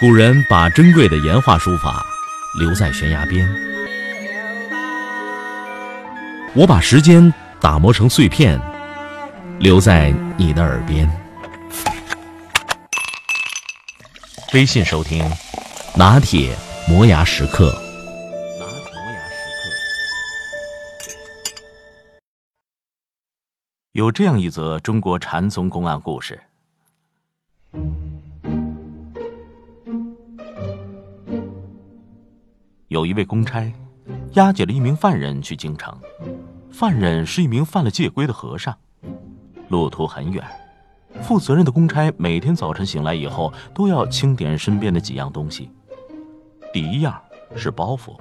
古人把珍贵的岩画书法留在悬崖边，我把时间打磨成碎片，留在你的耳边。微信收听，拿铁磨牙时刻。拿铁磨牙时刻。有这样一则中国禅宗公案故事。有一位公差，押解了一名犯人去京城。犯人是一名犯了戒规的和尚，路途很远。负责任的公差每天早晨醒来以后，都要清点身边的几样东西。第一样是包袱，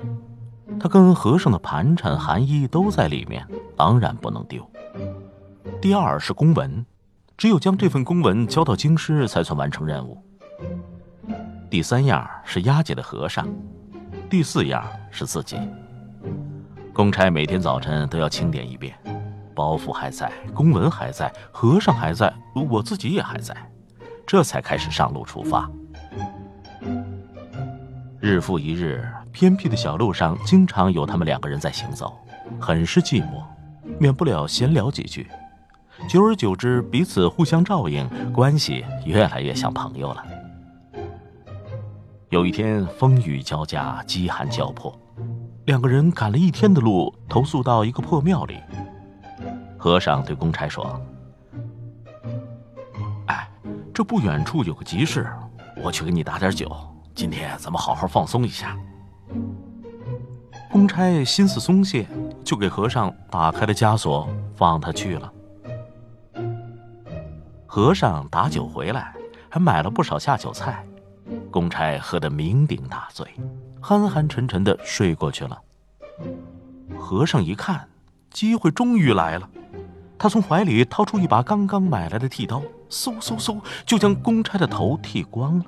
他跟和尚的盘缠、寒衣都在里面，当然不能丢。第二是公文，只有将这份公文交到京师，才算完成任务。第三样是押解的和尚。第四样是自己。公差每天早晨都要清点一遍，包袱还在，公文还在，和尚还在，我自己也还在，这才开始上路出发。日复一日，偏僻的小路上经常有他们两个人在行走，很是寂寞，免不了闲聊几句。久而久之，彼此互相照应，关系越来越像朋友了。有一天，风雨交加，饥寒交迫，两个人赶了一天的路，投宿到一个破庙里。和尚对公差说：“哎，这不远处有个集市，我去给你打点酒。今天咱们好好放松一下。”公差心思松懈，就给和尚打开了枷锁，放他去了。和尚打酒回来，还买了不少下酒菜。公差喝得酩酊大醉，酣酣沉沉的睡过去了。和尚一看，机会终于来了，他从怀里掏出一把刚刚买来的剃刀，嗖嗖嗖就将公差的头剃光了。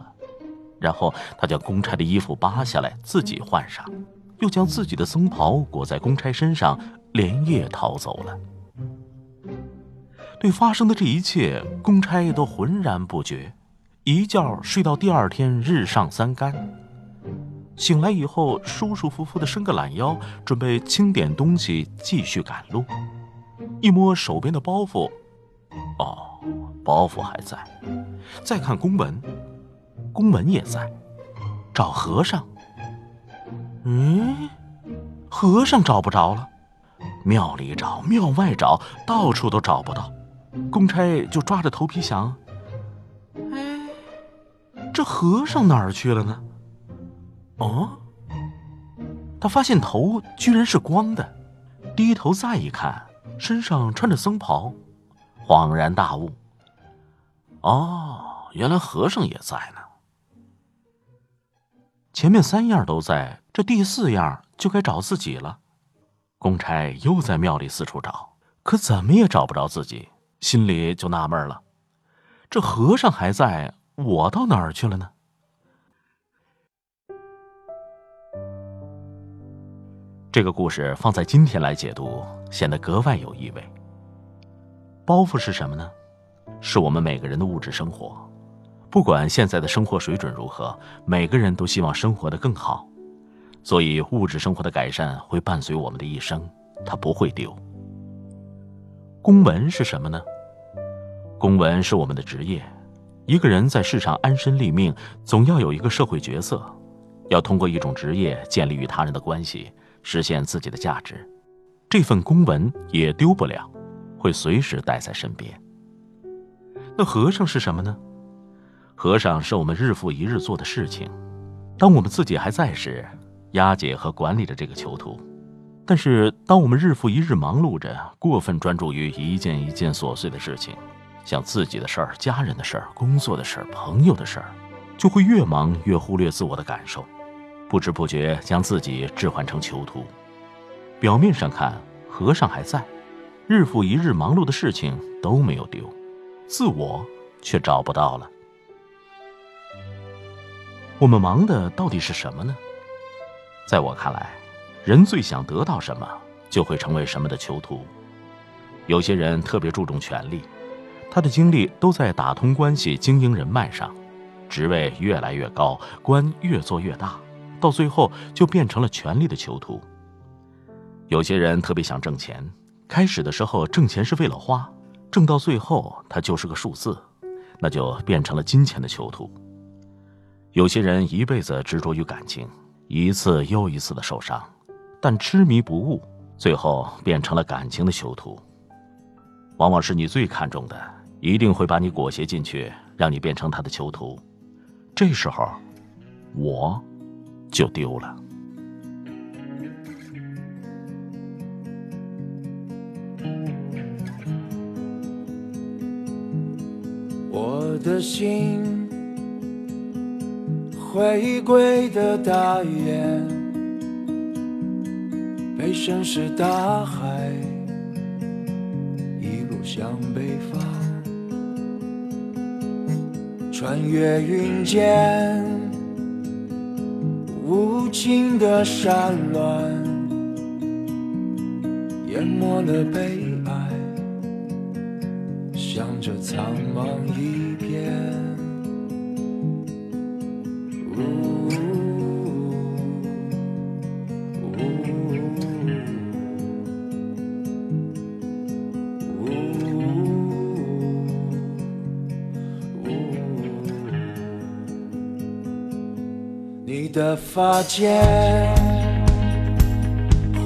然后他将公差的衣服扒下来，自己换上，又将自己的僧袍裹在公差身上，连夜逃走了。对发生的这一切，公差都浑然不觉。一觉睡到第二天日上三竿，醒来以后舒舒服服的伸个懒腰，准备清点东西继续赶路。一摸手边的包袱，哦，包袱还在。再看公文，公文也在。找和尚，嗯，和尚找不着了。庙里找，庙外找，到处都找不到。公差就抓着头皮想。这和尚哪儿去了呢？哦，他发现头居然是光的，低头再一看，身上穿着僧袍，恍然大悟。哦，原来和尚也在呢。前面三样都在，这第四样就该找自己了。公差又在庙里四处找，可怎么也找不着自己，心里就纳闷了：这和尚还在。我到哪儿去了呢？这个故事放在今天来解读，显得格外有意味。包袱是什么呢？是我们每个人的物质生活。不管现在的生活水准如何，每个人都希望生活的更好，所以物质生活的改善会伴随我们的一生，它不会丢。公文是什么呢？公文是我们的职业。一个人在世上安身立命，总要有一个社会角色，要通过一种职业建立与他人的关系，实现自己的价值。这份公文也丢不了，会随时带在身边。那和尚是什么呢？和尚是我们日复一日做的事情。当我们自己还在时，押解和管理着这个囚徒；但是当我们日复一日忙碌着，过分专注于一件一件琐碎的事情。像自己的事儿、家人的事儿、工作的事儿、朋友的事儿，就会越忙越忽略自我的感受，不知不觉将自己置换成囚徒。表面上看，和尚还在，日复一日忙碌的事情都没有丢，自我却找不到了。我们忙的到底是什么呢？在我看来，人最想得到什么，就会成为什么的囚徒。有些人特别注重权力。他的精力都在打通关系、经营人脉上，职位越来越高，官越做越大，到最后就变成了权力的囚徒。有些人特别想挣钱，开始的时候挣钱是为了花，挣到最后他就是个数字，那就变成了金钱的囚徒。有些人一辈子执着于感情，一次又一次的受伤，但痴迷不悟，最后变成了感情的囚徒。往往是你最看重的，一定会把你裹挟进去，让你变成他的囚徒。这时候，我就丢了。我的心。回归的大雁，被深是大海一路向北方，穿越云间无尽的山峦，淹没了悲哀，向着苍茫一片。你的发间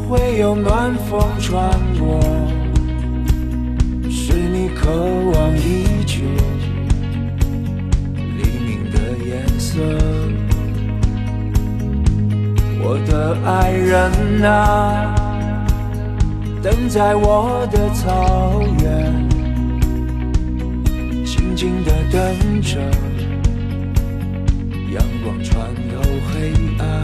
会有暖风穿过，是你渴望已久黎明的颜色。我的爱人啊，等在我的草原，静静的等着阳光穿黑暗。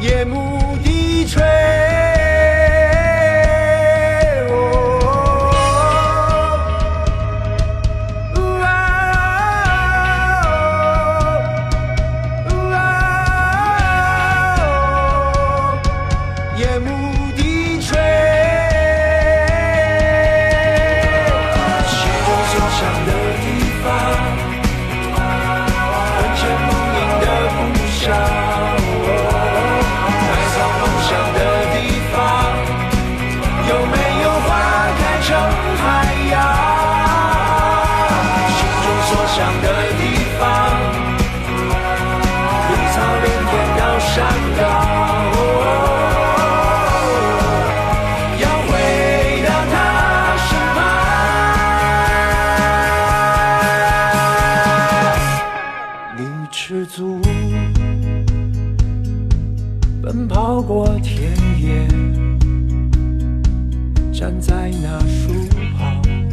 夜知足奔跑过田野，站在那树旁。